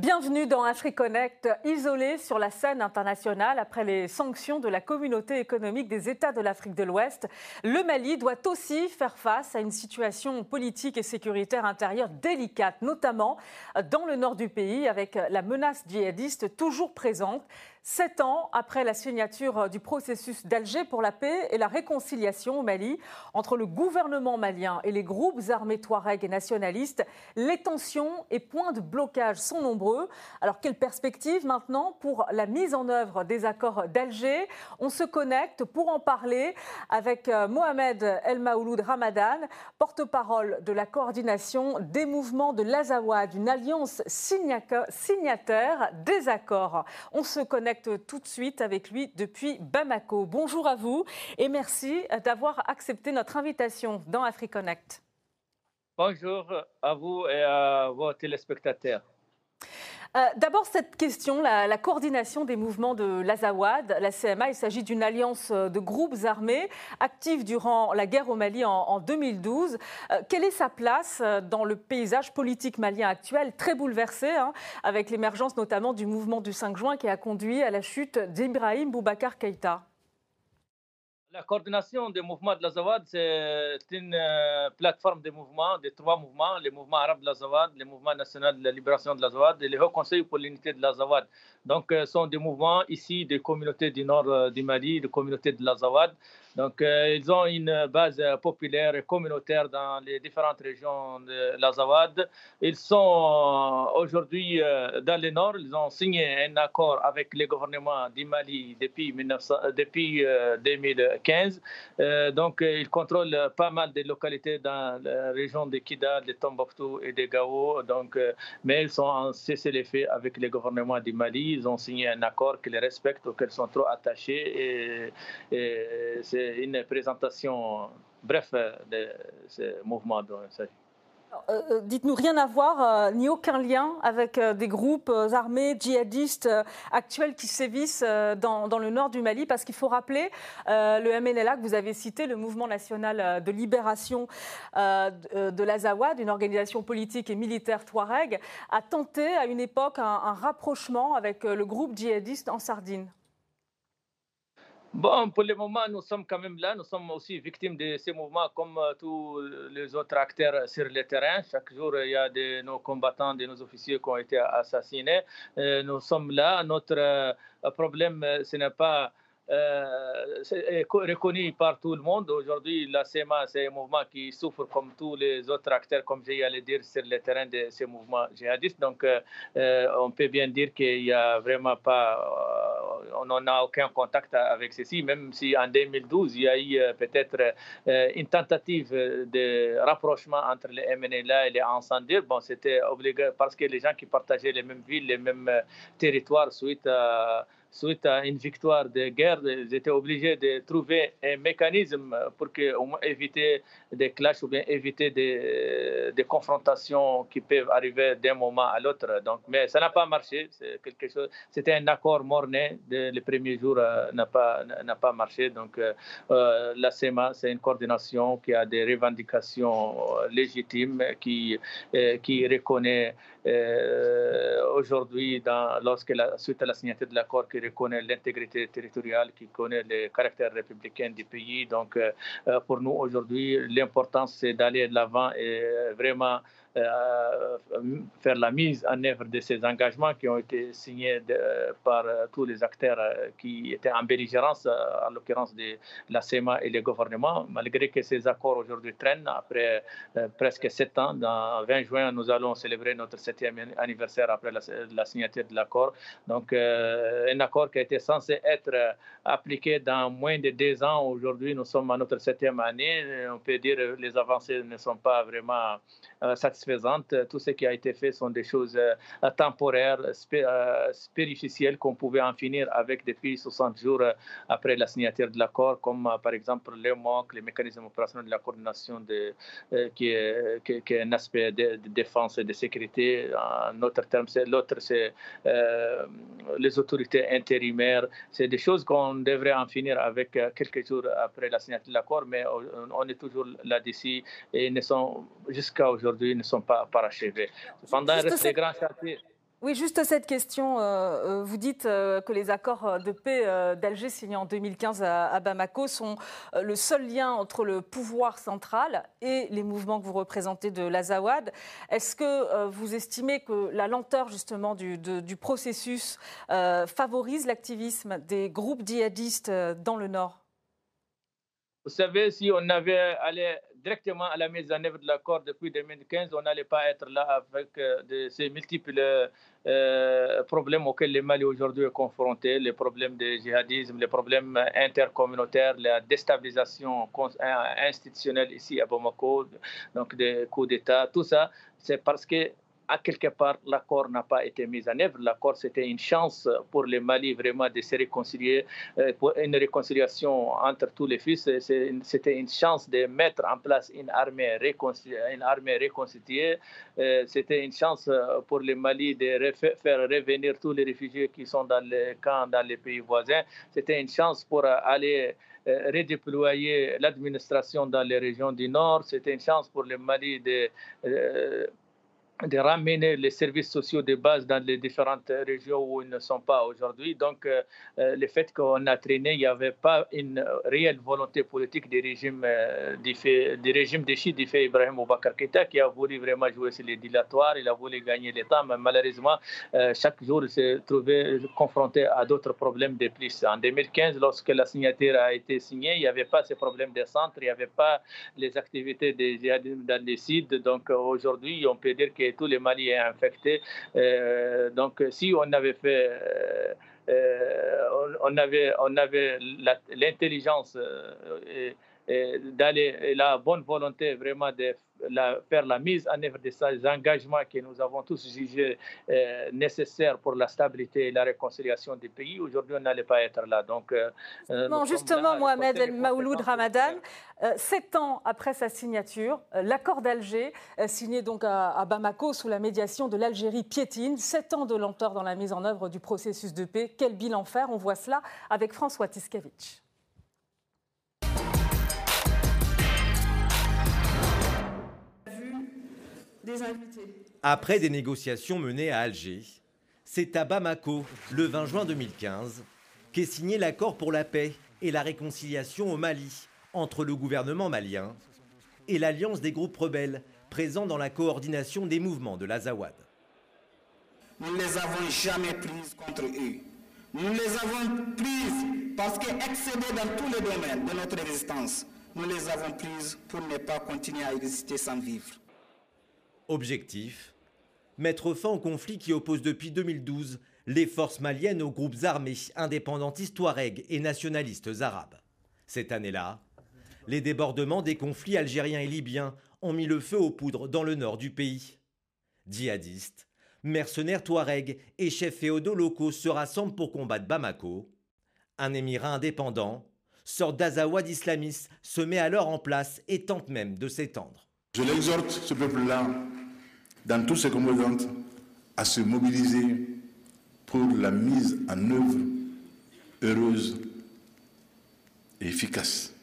Bienvenue dans AfriConnect, isolé sur la scène internationale après les sanctions de la communauté économique des États de l'Afrique de l'Ouest. Le Mali doit aussi faire face à une situation politique et sécuritaire intérieure délicate, notamment dans le nord du pays, avec la menace djihadiste toujours présente. Sept ans après la signature du processus d'Alger pour la paix et la réconciliation au Mali entre le gouvernement malien et les groupes armés Touareg et nationalistes, les tensions et points de blocage sont nombreux. Alors quelle perspective maintenant pour la mise en œuvre des accords d'Alger? On se connecte pour en parler avec euh, Mohamed El Maouloud Ramadan, porte-parole de la coordination des mouvements de l'Azawad, une alliance signataire des accords. Tout de suite avec lui depuis Bamako. Bonjour à vous et merci d'avoir accepté notre invitation dans AfriConnect. Bonjour à vous et à vos téléspectateurs. Euh, d'abord, cette question, la, coordination des mouvements de l'Azawad, la CMA, il s'agit d'une alliance euh, de groupes armés actifs durant la guerre au Mali en, 2012. Euh, quelle est sa place dans le paysage politique malien actuel, très bouleversé, hein, avec l'émergence notamment du mouvement du 5 juin qui a conduit à la chute d'Ibrahim Boubacar Keïta? La coordination des mouvements de l'Azawad, c'est une euh, plateforme de mouvements, de trois mouvements, les mouvements arabes de l'Azawad, les mouvements nationaux de la libération de l'Azawad et le Haut Conseil pour l'unité de l'Azawad. Donc, ce sont des mouvements ici des communautés du nord euh, du Mali, des communautés de l'Azawad, donc, euh, ils ont une base populaire et communautaire dans les différentes régions de l'Azawad. Ils sont euh, aujourd'hui euh, dans le nord. Ils ont signé un accord avec le gouvernement du Mali depuis, 1900, depuis 2015. donc, ils contrôlent pas mal de localités dans la région de Kidal, de Tombouctou et de Gao. Donc, mais ils sont en cessez-le-feu avec le gouvernement du Mali. Ils ont signé un accord qu'ils respectent, auquel ils sont trop attachés. Et, et c'est une présentation bref de ce mouvement dont il s'agit. Euh, euh, dites-nous, rien à voir, euh, ni aucun lien avec des groupes armés djihadistes actuels qui sévissent dans, dans, le nord du Mali, parce qu'il faut rappeler, le MNLA que vous avez cité, le Mouvement national de libération de l'Azawad, une organisation politique et militaire touareg, a tenté à une époque un rapprochement avec le groupe djihadiste en Sardine. Bon, pour le moment, nous sommes quand même là. Nous sommes aussi victimes de ces mouvements comme euh, tous les autres acteurs sur le terrain. Chaque jour, il y a de nos combattants, de nos officiers qui ont été assassinés. Euh, nous sommes là. Notre euh, problème, ce n'est pas est reconnu par tout le monde. Aujourd'hui, la CMA, c'est un mouvement qui souffre comme tous les autres acteurs, comme j'ai allé dire, sur le terrain de ces mouvements djihadistes. Donc, euh, euh, on peut bien dire qu'il n'y a vraiment pas, on n'en a aucun contact avec ceci, même si en 2012, il y a eu peut-être une tentative de rapprochement entre les MNLA et les Encendirs. Bon, c'était obligatoire parce que les gens qui partageaient les mêmes villes, les mêmes territoires suite à suite à une victoire de guerre, ils étaient obligés de trouver un mécanisme pour que, éviter des clashs ou bien éviter des, confrontations qui peuvent arriver d'un moment à l'autre. Donc, mais ça n'a pas marché. C'est quelque chose. C'était un accord morné. Le premier jour euh, n'a pas n'a pas marché. Donc, euh, euh, la CEMA, c'est une coordination qui a des revendications légitimes, qui qui reconnaît aujourd'hui, lorsque suite à la signature de l'accord, qui reconnaît l'intégrité territoriale, qui connaît le caractère républicain du pays. Donc, pour nous aujourd'hui, l'important, c'est d'aller de l'avant et vraiment euh, faire la mise en œuvre de ces engagements qui ont été signés par euh, tous les acteurs euh, qui étaient en belligérance, en l'occurrence de la CEMA et le gouvernement, malgré que ces accords aujourd'hui traînent après presque sept ans. Dans 20 juin, nous allons célébrer notre septième anniversaire après la, signature de l'accord. Donc, un accord qui a été censé être appliqué dans moins de deux ans. Aujourd'hui, nous sommes à notre septième année. On peut dire que les avancées ne sont pas vraiment satisfaisantes tout ce qui a été fait sont des choses euh, temporaires, euh, spéricielles qu'on pouvait en finir avec depuis 60 jours euh, après la signature de l'accord, comme par exemple le MOC, les mécanismes opérationnels de la coordination de, qui, est, qui, est, un aspect de, défense et de sécurité. En autre terme, l'autre, c'est les autorités intérimaires. C'est des choses qu'on devrait en finir avec quelques jours après la signature de l'accord, mais on est toujours là-dessus et ne sont jusqu'à aujourd'hui ne sont pas parachevés. Cependant, il reste des grands chantiers. Oui, juste cette question. Euh, euh, vous dites euh, que les accords de paix d'Alger signés en 2015 à Bamako sont le seul lien entre le pouvoir central et les mouvements que vous représentez de l'Azawad. Est-ce que vous estimez que la lenteur justement du, du processus favorise l'activisme des groupes djihadistes dans le Nord? Vous savez, si on avait allé directement à la mise en œuvre de l'accord depuis 2015, on n'allait pas être là avec de ces multiples euh, problèmes auxquels le Mali aujourd'hui est confronté, les problèmes de djihadisme, les problèmes intercommunautaires, la déstabilisation institutionnelle ici à Bamako, donc des coups d'État, tout ça, c'est parce que à quelque part, l'accord n'a pas été mis en œuvre. L'accord, c'était une chance pour le Mali vraiment de se réconcilier, euh, une réconciliation entre tous les fils. C'était une chance de mettre en place une armée, une armée réconciliée. Euh, c'était une chance euh, pour le Mali de faire revenir tous les réfugiés qui sont dans les camps dans les pays voisins. C'était une chance pour aller redéployer l'administration dans les régions du Nord. C'était une chance pour le Mali de de ramener les services sociaux de base dans les différentes régions où ils ne sont pas aujourd'hui. Donc, euh, euh, le fait qu'on a traîné, il n'y avait pas une réelle volonté politique des régimes euh, des régimes de Chine, du fait Ibrahim Boubacar Keïta, qui a voulu vraiment jouer sur les dilatoires, il a voulu gagner l'État, mais malheureusement, chaque jour, il s'est trouvé confronté à d'autres problèmes de plus. En 2015, lorsque la signature a été signée, il n'y avait pas ces problèmes de centre, il n'y avait pas les activités des dans les sites. Donc, aujourd'hui, on peut dire que tous les Maliens infectés. Euh, donc, si on avait fait, euh, euh, on, avait, on avait l'intelligence d'aller et la bonne volonté vraiment de faire la mise en œuvre de ces engagements que nous avons tous jugés euh, nécessaires pour la stabilité et la réconciliation du pays. Aujourd'hui, on n'allait pas être là. Donc, euh, euh, non, justement, Mohamed El Maouloud Ramadan, sept ans après sa signature, l'accord d'Alger, signé donc à, Bamako sous la médiation de l'Algérie piétine, sept ans de lenteur dans la mise en œuvre du processus de paix. Quel bilan faire? On voit cela avec François Après des négociations menées à Alger, c'est à Bamako, le 20 juin 2015, qu'est signé l'accord pour la paix et la réconciliation au Mali entre le gouvernement malien et l'alliance des groupes rebelles présents dans la coordination des mouvements de l'Azawad. Nous ne les avons jamais prises contre eux. Nous les avons prises parce qu'excédées dans tous les domaines de notre existence, nous les avons prises pour ne pas continuer à exister sans vivre. Objectif Mettre fin au conflit qui oppose depuis 2012 les forces maliennes aux groupes armés indépendantistes touaregs et nationalistes arabes. Cette année-là, les débordements des conflits algériens et libyens ont mis le feu aux poudres dans le nord du pays. Djihadistes, mercenaires touaregs et chefs féodaux locaux se rassemblent pour combattre Bamako. Un émirat indépendant, sorte d'Azawad islamiste, se met alors en place et tente même de s'étendre. Je l'exhorte, ce peuple-là, dans toutes ses composantes, à se mobiliser pour la mise en œuvre heureuse et efficace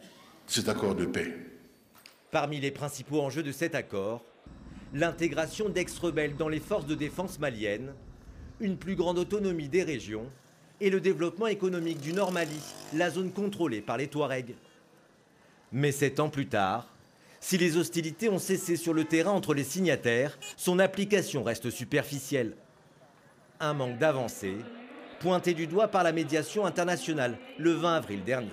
de cet accord de paix. Parmi les principaux enjeux de cet accord, l'intégration d'ex-rebelles dans les forces de défense maliennes, une plus grande autonomie des régions et le développement économique du Nord Mali, la zone contrôlée par les Touaregs. Mais sept ans plus tard, si les hostilités ont cessé sur le terrain entre les signataires, son application reste superficielle. Un manque d'avancée, pointé du doigt par la médiation internationale le 20 avril dernier.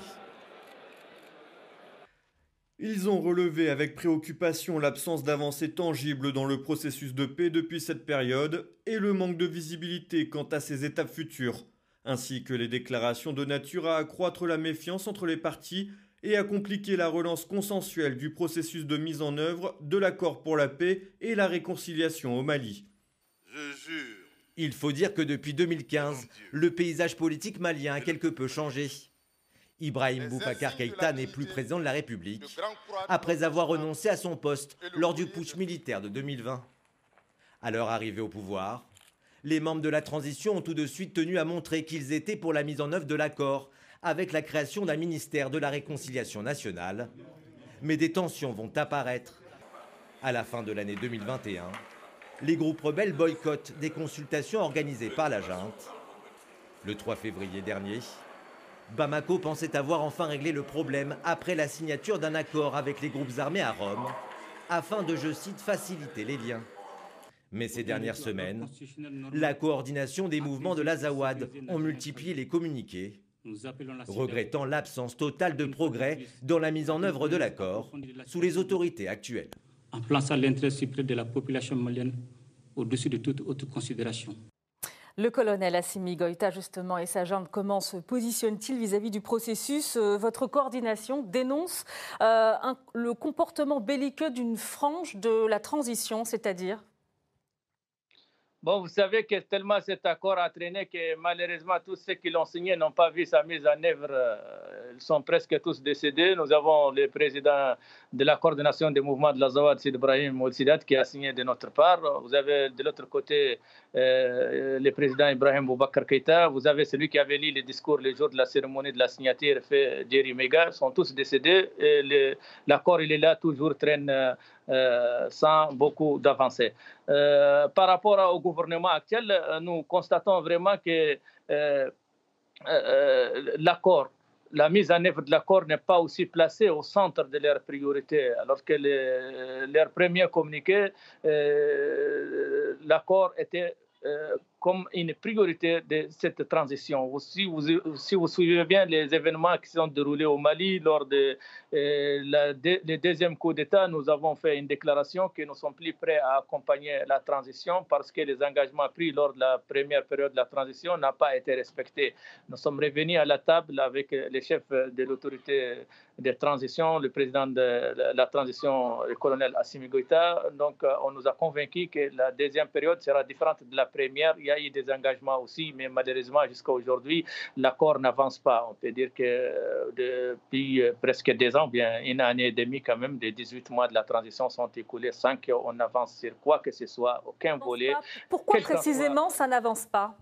Ils ont relevé avec préoccupation l'absence d'avancée tangible dans le processus de paix depuis cette période et le manque de visibilité quant à ses étapes futures, ainsi que les déclarations de nature à accroître la méfiance entre les parties et à compliquer la relance consensuelle du processus de mise en œuvre de l'accord pour la paix et la réconciliation au Mali. Il faut dire que depuis 2015, le paysage politique malien a quelque peu changé. Ibrahim Boubacar Keïta n'est plus président de la République, après avoir renoncé à son poste lors du putsch militaire de 2020. À leur arrivée au pouvoir, les membres de la transition ont tout de suite tenu à montrer qu'ils étaient pour la mise en œuvre de l'accord avec la création d'un ministère de la Réconciliation nationale. Mais des tensions vont apparaître. À la fin de l'année 2021, les groupes rebelles boycottent des consultations organisées par la junte. Le 3 février dernier, Bamako pensait avoir enfin réglé le problème après la signature d'un accord avec les groupes armés à Rome, afin de, je cite, faciliter les liens. Mais ces dernières semaines, la coordination des mouvements de l'Azawad ont multiplié les communiqués, regrettant l'absence totale de progrès dans la mise en œuvre de l'accord sous les autorités actuelles. En plaçant l'intérêt suprême de la population malienne au-dessus de toute autre considération. Le colonel Assimi Goïta, justement, et sa junte, comment se positionne-t-il vis-à-vis du processus? Euh, Votre coordination dénonce euh, le comportement belliqueux d'une frange de la transition, c'est-à-dire? Bon, vous savez que tellement cet accord a traîné que malheureusement tous ceux qui l'ont signé n'ont pas vu sa mise en œuvre. Euh, ils sont presque tous décédés. Nous avons le président de la coordination des mouvements de la Zawad, Sid Ibrahim Sidat, qui a signé de notre part. Vous avez de l'autre côté euh, le président Ibrahim Boubacar Keïta. Vous avez celui qui avait lu les discours le jour de la cérémonie de la signature, fait Jerry Mega. Ils sont tous décédés. L'accord, il est là, toujours traîne. Euh, sans beaucoup d'avancées. Euh, par rapport au gouvernement actuel, nous constatons vraiment que l'accord la mise en œuvre de l'accord n'est pas aussi placée au centre de leurs priorités. Alors que leur premier communiqué, l'accord était comme une priorité de cette transition. Si vous, si vous suivez bien les événements qui sont déroulés au Mali lors de, euh, deuxième coup d'État, nous avons fait une déclaration que nous sommes plus prêts à accompagner la transition parce que les engagements pris lors de la première période de la transition n'ont pas été respectés. Nous sommes revenus à la table avec les chefs de l'autorité de transition, le président de la transition, le colonel Assimi Goïta. Donc, euh, on nous a convaincus que la deuxième période sera différente de la première. Eu des engagements aussi, mais malheureusement, jusqu'à aujourd'hui, l'accord n'avance pas. On peut dire que euh, depuis euh, presque deux ans, bien une année et demie quand même, des 18 mois de la transition sont écoulés sans qu'on avance sur quoi que ce soit, aucun volet. Pourquoi précisément ça n'avance pas?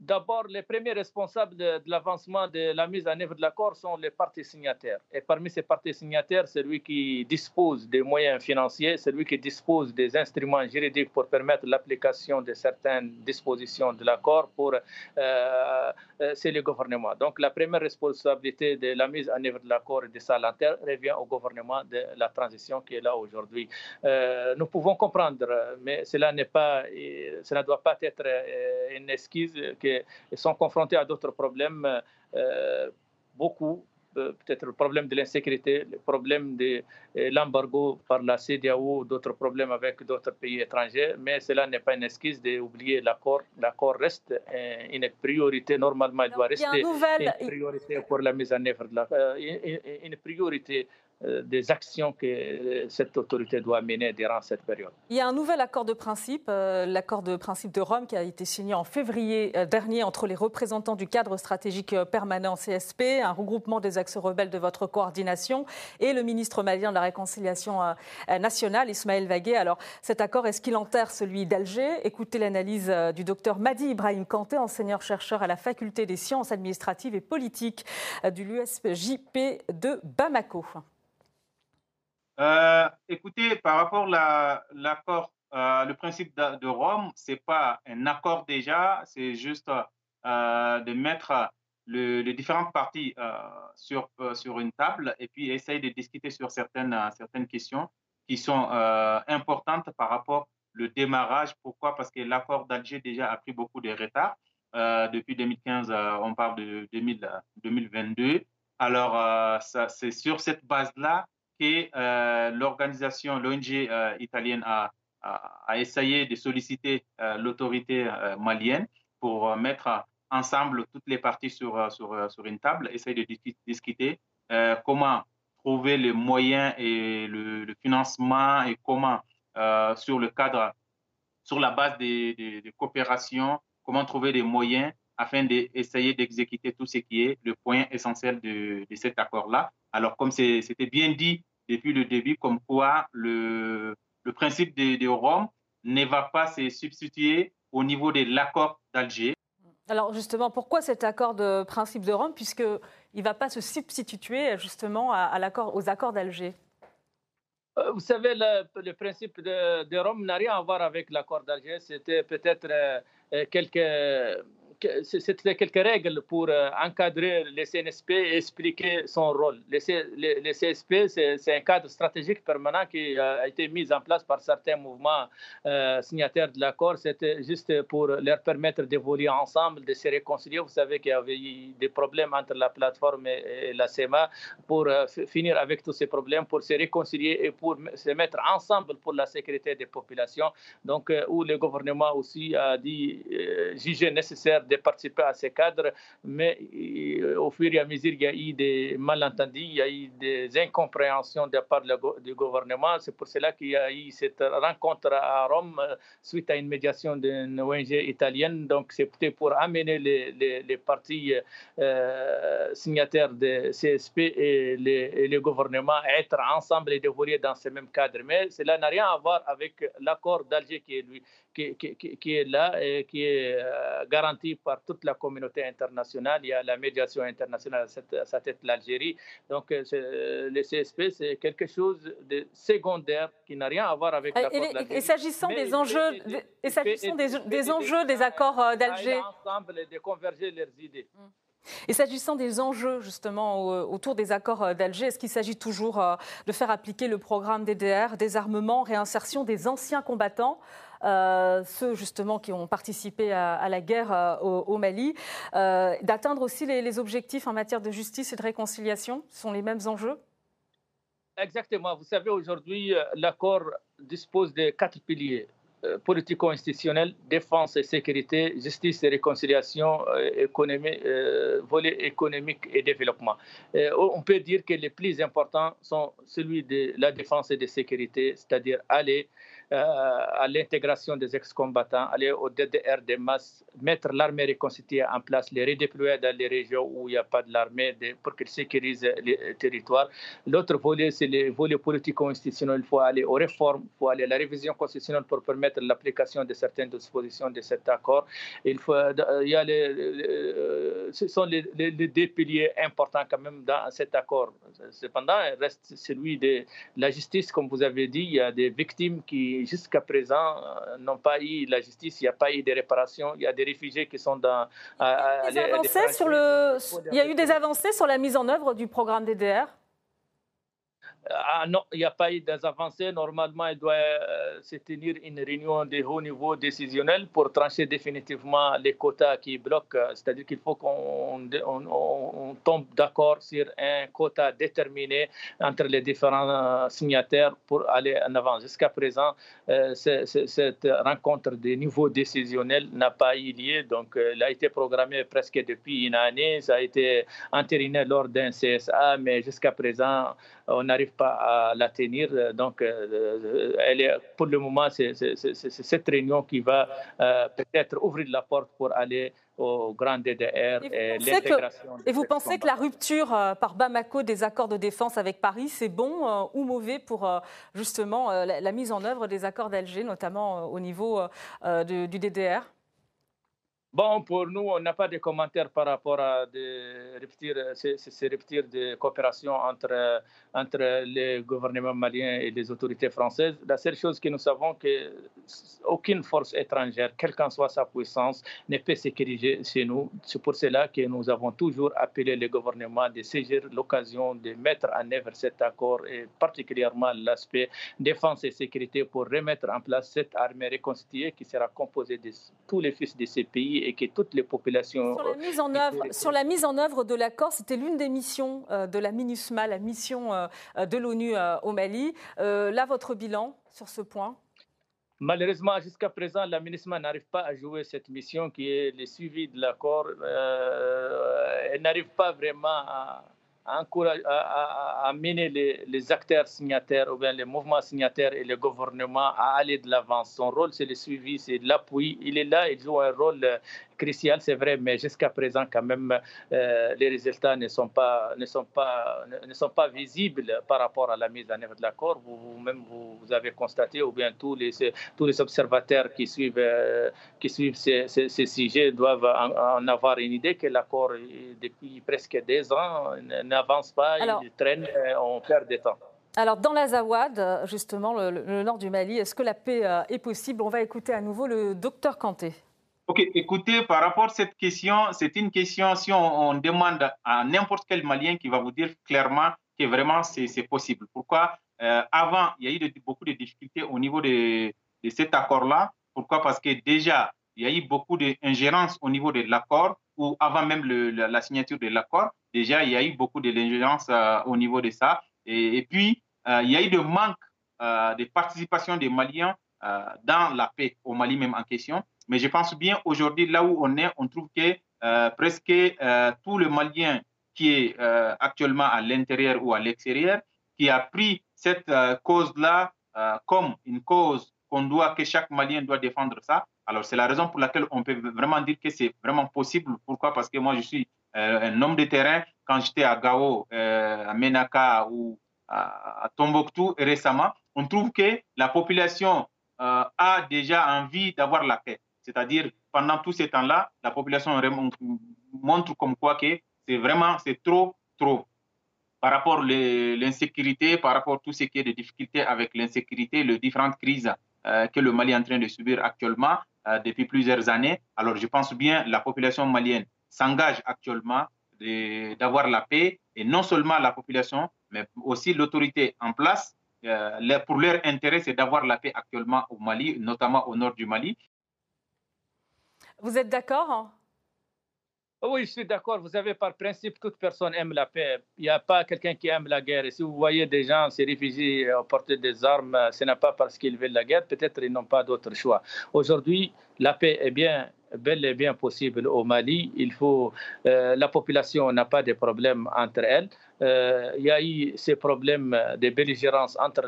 D'abord, les premiers responsables de, l'avancement de la mise en œuvre de l'accord sont les partis signataires. Et parmi ces partis signataires, celui qui dispose des moyens financiers, celui qui dispose des instruments juridiques pour permettre l'application de certaines dispositions de l'accord, euh, euh, c'est le gouvernement. Donc, la première responsabilité de la mise en œuvre de l'accord et de sa revient au gouvernement de la transition qui est là aujourd'hui. Euh, nous pouvons comprendre, mais cela n'est pas, cela ne doit pas être une esquisse sont confrontés à d'autres problèmes, euh, beaucoup euh, peut-être le problème de l'insécurité, le problème de euh, l'embargo par la CDAO, d'autres problèmes avec d'autres pays étrangers, mais cela n'est pas une excuse d'oublier l'accord. L'accord reste une priorité, normalement, il doit rester une priorité pour la mise en œuvre, de la, une priorité euh, des actions que euh, cette autorité doit mener durant cette période. Il y a un nouvel accord de principe, euh, l'accord de principe de Rome, qui a été signé en février dernier entre les représentants du cadre stratégique permanent CSP, un regroupement des axes rebelles de votre coordination, et le ministre malien de la Réconciliation nationale, Ismaël Vaguet. Alors, cet accord, est-ce qu'il enterre celui d'Alger? Écoutez l'analyse du docteur Madi Ibrahim Kanté, enseignant-chercheur à la faculté des sciences administratives et politiques de l'USJP de Bamako. Euh, écoutez, par rapport à l'accord, euh, le principe de, Rome, ce n'est pas un accord déjà, c'est juste euh, de mettre les différentes parties sur, une table et puis essayer de discuter sur certaines questions qui sont importantes par rapport au démarrage. Pourquoi? Parce que l'accord d'Alger déjà a pris beaucoup de retard. depuis 2015, on parle de 2022. Alors, c'est sur cette base-là que euh, l'organisation, l'ONG euh, italienne a, essayé de solliciter euh, l'autorité malienne pour mettre ensemble toutes les parties sur, une table, essayer de discuter comment trouver les moyens et le, financement et comment, sur le cadre, sur la base des, des, coopérations, comment trouver des moyens afin d'essayer d'exécuter tout ce qui est le point essentiel de cet accord-là. Alors, comme c'était bien dit depuis le début, comme quoi le, le principe de, Rome ne va pas se substituer au niveau de l'accord d'Alger. Alors justement, pourquoi cet accord de principe de Rome, puisqu'il ne va pas se substituer justement à, l'accord, aux accords d'Alger? Vous savez, le, principe de, Rome n'a rien à voir avec l'accord d'Alger. C'était peut-être quelques c'était quelques règles pour euh, encadrer les CNSP et expliquer son rôle. Les, CSP, c'est un cadre stratégique permanent qui a été mis en place par certains mouvements euh, signataires de l'accord. C'était juste pour leur permettre d'évoluer ensemble, de se réconcilier. Vous savez qu'il y avait eu des problèmes entre la plateforme et, la CEMA pour euh, finir avec tous ces problèmes, pour se réconcilier et pour se mettre ensemble pour la sécurité des populations. Donc, où le gouvernement aussi a dit, jugé nécessaire de participer à ces cadres, mais euh, au fur et à mesure, il y a eu des malentendus, il y a eu des incompréhensions de la part du gouvernement. C'est pour cela qu'il y a eu cette rencontre à Rome euh, suite à une médiation d'une ONG italienne. Donc, c'était pour amener les, les, partis euh, signataires de CSP et le gouvernement à être ensemble et dévorer dans ce même cadre. Mais cela n'a rien à voir avec l'accord d'Alger qui est là et qui est garantie par toute la communauté internationale. Il y a la médiation internationale à sa tête, l'Algérie. Donc, euh, euh, le CSP, c'est quelque chose de secondaire qui n'a rien à voir avec l'accord d'Alger. Et s'agissant des enjeux, et s'agissant des, enjeux des accords d'Alger, ensemble et de converger leurs idées. Hum. Et s'agissant des enjeux justement autour des accords d'Alger, est-ce qu'il s'agit toujours de faire appliquer le programme DDR, désarmement, réinsertion des anciens combattants euh, ceux justement qui ont participé à, la guerre euh, au, Mali, euh, d'atteindre aussi les, objectifs en matière de justice et de réconciliation sont les mêmes enjeux? Exactement. Vous savez, aujourd'hui, l'accord dispose de quatre piliers politico-institutionnel, défense et sécurité, justice et réconciliation, volet économique et développement. on peut dire que les plus importants sont celui de la défense et de sécurité, c'est-à-dire aller à l'intégration des ex-combattants, aller au DDR des masses, mettre l'armée reconstituée en place, les redéployer dans les régions où il n'y a pas de l'armée pour qu'ils sécurisent les territoires. L'autre volet, c'est le volet politico-institutionnel. Il faut aller aux réformes, il faut aller à la révision constitutionnelle pour permettre l'application de certaines dispositions de cet accord. Il, faut, euh, il y a euh, ce sont les, les, deux piliers importants quand même dans cet accord. Cependant, il reste celui de la justice, comme vous avez dit, il y a des victimes qui jusqu'à présent euh, n'ont pas eu la justice, il n'y a pas eu de réparation, il y a des réfugiés qui sont dans... Il y a, avancées sur le... il y a eu des avancées sur la mise en œuvre du programme DDR ah non, il n'y a pas eu d'avancées. Normalement, il doit euh, se tenir une réunion de haut niveau décisionnel pour trancher définitivement les quotas qui bloquent. C'est-à-dire qu'il faut qu'on on, tombe d'accord sur un quota déterminé entre les différents euh, signataires pour aller en avant. Jusqu'à présent, euh, cette rencontre de niveau décisionnel n'a pas eu lieu. Donc, elle a été programmée presque depuis une année. Ça a été entériné lors d'un CSA, mais jusqu'à présent, on n'arrive pas à la tenir. Donc, euh, elle est, pour le moment, c'est cette réunion qui va euh, peut-être ouvrir la porte pour aller au grand DDR et, l'intégration. Et vous pensez que la rupture euh, par Bamako des accords de défense avec Paris, c'est bon ou mauvais pour justement la, mise en œuvre des accords d'Alger, notamment au niveau du DDR Bon, pour nous, on n'a pas de commentaires par rapport à ces, ruptures de coopération entre, entre les gouvernements maliens et les autorités françaises. La seule chose que nous savons, que aucune force étrangère, quelle qu'en soit sa puissance, ne peut sécuriser chez nous. C'est pour cela que nous avons toujours appelé le gouvernement de saisir l'occasion de mettre en œuvre cet accord et particulièrement l'aspect défense et sécurité pour remettre en place cette armée reconstituée qui sera composée de tous les fils de ces pays et que toutes les populations. Sur la mise en œuvre, sur la mise en œuvre de l'accord, c'était l'une des missions euh, de la MINUSMA, la mission euh, de l'ONU euh, au Mali. là, votre bilan sur ce point? Malheureusement, jusqu'à présent, la MINUSMA n'arrive pas à jouer cette mission qui est le suivi de l'accord. elle n'arrive pas vraiment à, à, amener les, les, acteurs signataires ou bien les mouvements signataires et le gouvernement à aller de l'avant. Son rôle, c'est le suivi, c'est l'appui. Il est là, il joue un rôle crucial, c'est vrai, mais jusqu'à présent, quand même, euh, les résultats ne sont, pas, ne, sont pas, ne sont pas visibles par rapport à la mise en œuvre de l'accord. Vous-même, vous, vous, avez constaté, ou bien tous les, tous les observateurs qui suivent, euh, qui suivent ces, ces, sujets doivent en, avoir une idée que l'accord, depuis presque deux ans, n'avance pas, il traîne, on perd du temps. Alors, dans l'Azawad, justement, le, nord du Mali, est-ce que la paix est possible? On va écouter à nouveau le docteur Kanté. Ok, écoutez, par rapport à cette question, c'est une question, si on, demande à n'importe quel Malien qui va vous dire clairement que vraiment c'est possible. Pourquoi? Euh, Avant, il y a eu beaucoup de difficultés au niveau de, cet accord-là. Pourquoi? Parce que déjà, il y a eu beaucoup d'ingérence au niveau de l'accord, ou avant même la, signature de l'accord, déjà, il y a eu beaucoup d'ingérence euh, au niveau de ça. Et, puis, euh, il y a eu de manque de participation des Maliens dans la paix au Mali même en question. Mais je pense bien aujourd'hui, là où on est, on trouve que euh, presque euh, tout le Malien qui est euh, actuellement à l'intérieur ou à l'extérieur, qui a pris cette cause-là comme une cause qu'on doit, que chaque Malien doit défendre ça. Alors, c'est la raison pour laquelle on peut vraiment dire que c'est vraiment possible. Pourquoi? Parce que moi, je suis un homme de terrain. Quand j'étais à Gao, à Menaka ou à, Tombouctou récemment, on trouve que la population a déjà envie d'avoir la paix. C'est-à-dire, pendant tout ce temps-là, la population montre comme quoi que c'est vraiment, c'est trop, trop. Par rapport à l'insécurité, par rapport à tout ce qui est de difficultés avec l'insécurité, les différentes crises euh, que le Mali est en train de subir actuellement euh, depuis plusieurs années. Alors, je pense bien la population malienne s'engage actuellement d'avoir la paix, et non seulement la population, mais aussi l'autorité en place. Euh, pour leur intérêt, c'est d'avoir la paix actuellement au Mali, notamment au nord du Mali. Vous êtes d'accord hein? Oui, je suis d'accord. Vous savez, par principe, toute personne aime la paix. Il n'y a pas quelqu'un qui aime la guerre. Et si vous voyez des gens, ces réfugiés, euh, porter des armes, ce n'est pas parce qu'ils veulent la guerre. Peut-être ils n'ont pas d'autre choix. Aujourd'hui, la paix est bien bel et bien possible au Mali. Il faut, euh, la population n'a pas de problème entre elles. Euh, il y a eu ces problèmes de belligérance entre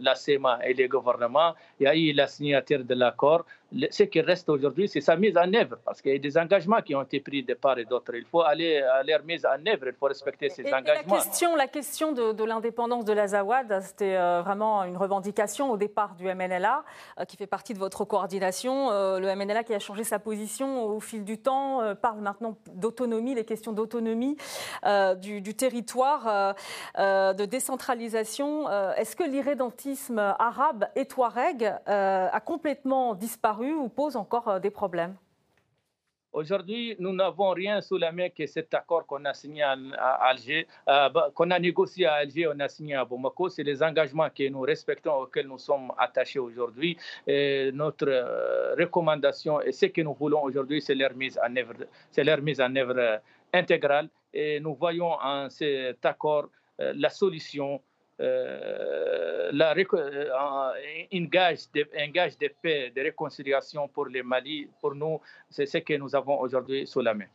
la CEMA et les gouvernements. Il y a eu la signature de l'accord ce qui reste aujourd'hui, c'est sa mise en œuvre, parce qu'il y a des engagements qui ont été pris de part et d'autre. Il faut aller à leur mise en œuvre, il faut respecter ces engagements. la question, la question de, l'indépendance de l'Azawad, c'était euh, vraiment une revendication au départ du MNLA, euh, qui fait partie de votre coordination. Euh, le MNLA qui a changé sa position au fil du temps, parle maintenant d'autonomie, les questions d'autonomie du, du, territoire, de décentralisation. Est-ce que l'irrédentisme arabe et touareg a complètement disparu ou pose encore euh, des problèmes? Aujourd'hui, nous n'avons rien sous la main que cet accord qu'on a signé à Alger, euh, bah, qu'on a négocié à Alger, on a signé à Bamako. C'est les engagements que nous respectons, auxquels nous sommes attachés aujourd'hui. notre euh, recommandation et ce que nous voulons aujourd'hui, c'est leur mise en œuvre, c'est leur mise en œuvre intégrale. Et nous voyons en cet accord la solution euh, la, euh, un gage de paix, de réconciliation pour les Mali, pour nous, c'est ce que nous avons aujourd'hui sous la main.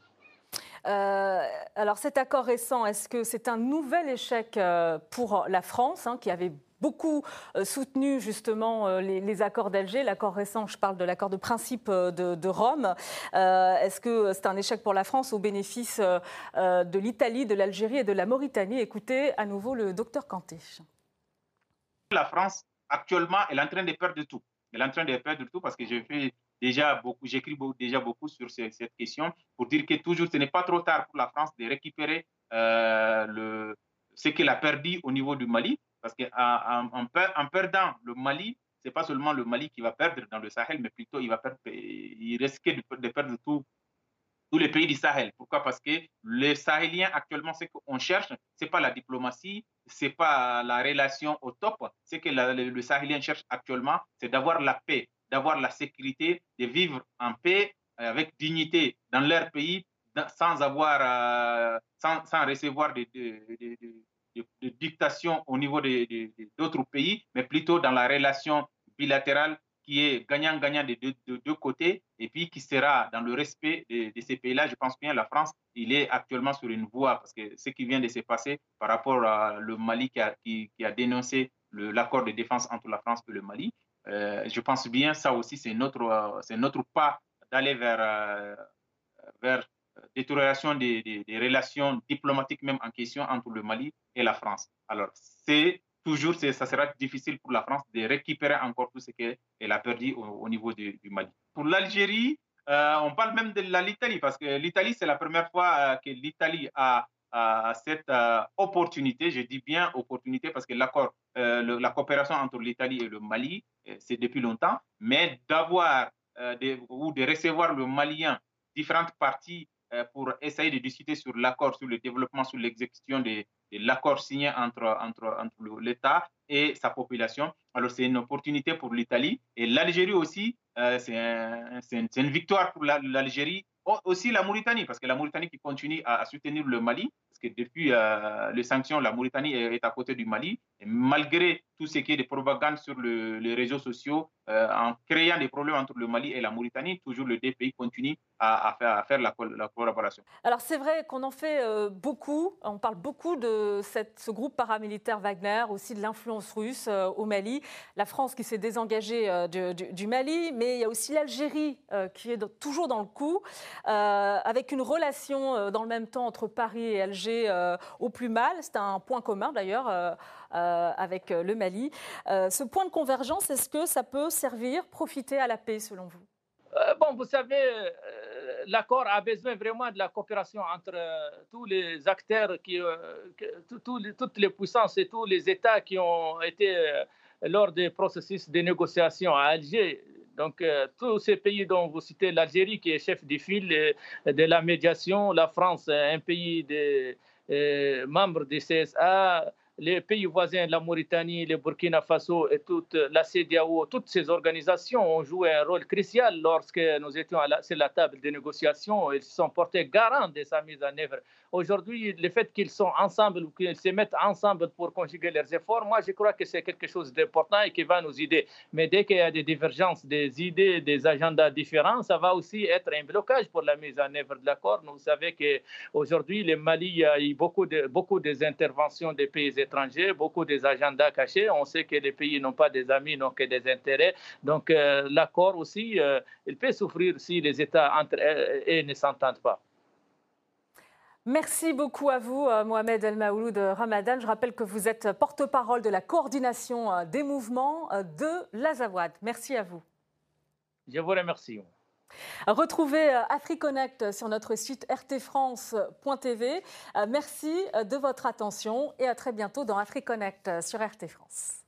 Euh, alors cet accord récent, est-ce que c'est un nouvel échec pour la France, hein, qui avait beaucoup euh, soutenu justement euh, les, accords d'Alger. L'accord récent, je parle de l'accord de principe euh, de, Rome. Est-ce que c'est un échec pour la France au bénéfice de l'Italie, de l'Algérie et de la Mauritanie? Écoutez à nouveau le docteur Kanté. La France, actuellement, elle est en train de perdre tout. Elle est en train de perdre tout parce que j'écris déjà beaucoup sur cette question pour dire que toujours ce n'est pas trop tard pour la France de récupérer ce qu'elle a perdu au niveau du Mali. Parce qu'en perdant le Mali, ce n'est pas seulement le Mali qui va perdre dans le Sahel, mais plutôt il, va perdre, de, perdre tous les pays du Sahel. Pourquoi? Parce que les Sahéliens, actuellement, ce qu'on cherche, ce n'est pas la diplomatie, ce n'est pas la relation au top. Ce que le, le Sahélien cherche actuellement, c'est d'avoir la paix, d'avoir la sécurité, de vivre en paix, avec dignité dans leur pays, sans avoir, euh, sans, recevoir des, de, dictation au niveau d'autres pays, mais plutôt dans la relation bilatérale qui est gagnant-gagnant des deux, côtés et puis qui sera dans le respect de, ces pays-là. Je pense bien la France, il est actuellement sur une voie parce que ce qui vient de se passer par rapport à le Mali qui a, qui, a dénoncé l'accord de défense entre la France et le Mali, euh, je pense bien ça aussi c'est notre, c'est notre pas d'aller vers, euh, vers détérioration des, relations diplomatiques même en question entre le Mali et la France. Alors, c'est toujours, ça sera difficile pour la France de récupérer encore tout ce qu'elle a perdu au, niveau du, Mali. Pour l'Algérie, euh, on parle même de l'Italie, parce que l'Italie, c'est la première fois euh, que l'Italie a, cette opportunité, je dis bien opportunité parce que l'accord, la coopération entre l'Italie et le Mali, c'est depuis longtemps, mais d'avoir ou de recevoir le Malien différentes parties pour essayer de discuter sur l'accord, sur le développement, sur l'exécution de, l'accord signé entre, entre, entre l'État et sa population. Alors, c'est une opportunité pour l'Italie. Et l'Algérie aussi, c'est un, une, une victoire pour l'Algérie aussi la Mauritanie, parce que la Mauritanie qui continue à, soutenir le Mali, parce que depuis euh, les sanctions, la Mauritanie est, à côté du Mali, malgré tout ce qui est de propagande sur les réseaux sociaux, euh, en créant des problèmes entre le Mali et la Mauritanie, toujours les deux pays continuent à, faire, la, collaboration. Alors c'est vrai qu'on en fait euh, beaucoup, on parle beaucoup de ce groupe paramilitaire Wagner, aussi de l'influence russe au Mali, la France qui s'est désengagée du, Mali, mais il y a aussi l'Algérie qui est toujours dans le coup. Euh, avec une relation euh, dans le même temps entre Paris et Alger euh, au plus mal. C'est un point commun d'ailleurs avec le Mali. ce point de convergence, est-ce que ça peut servir, profiter à la paix selon vous? Bon, vous savez, l'accord a besoin vraiment de la coopération entre tous les acteurs, toutes les puissances et tous les États qui ont été lors des processus de négociation à Alger. Donc, euh, tous ces pays dont vous citez l'Algérie, qui est chef de file euh, de la médiation, la France, un pays euh, membre du CSA, les pays voisins, la Mauritanie, le Burkina Faso et toute la CDAO, toutes ces organisations ont joué un rôle crucial lorsque nous étions à la, sur la table des négociations. Ils se sont portés garants de sa mise en œuvre. Aujourd'hui, le fait qu'ils sont ensemble ou qu'ils se mettent ensemble pour conjuguer leurs efforts, moi, je crois que c'est quelque chose d'important et qui va nous aider. Mais dès qu'il y a des divergences, des idées, des agendas différents, ça va aussi être un blocage pour la mise en œuvre de l'accord. Vous savez qu'aujourd'hui, le Mali, a eu beaucoup, de, beaucoup des interventions des pays étrangers, beaucoup des agendas cachés. On sait que les pays n'ont pas des amis, n'ont que des intérêts. Donc, euh, l'accord aussi, euh, il peut souffrir si les États eux ne s'entendent pas. Merci beaucoup à vous, euh, Mohamed El Maouloud Ramadan. Je rappelle que vous êtes porte-parole de la coordination des mouvements de l'Azawad. Merci à vous. Je vous remercie. Retrouvez AfriConnect sur notre site rtfrance.tv. Merci de votre attention et à très bientôt dans AfriConnect sur RT France.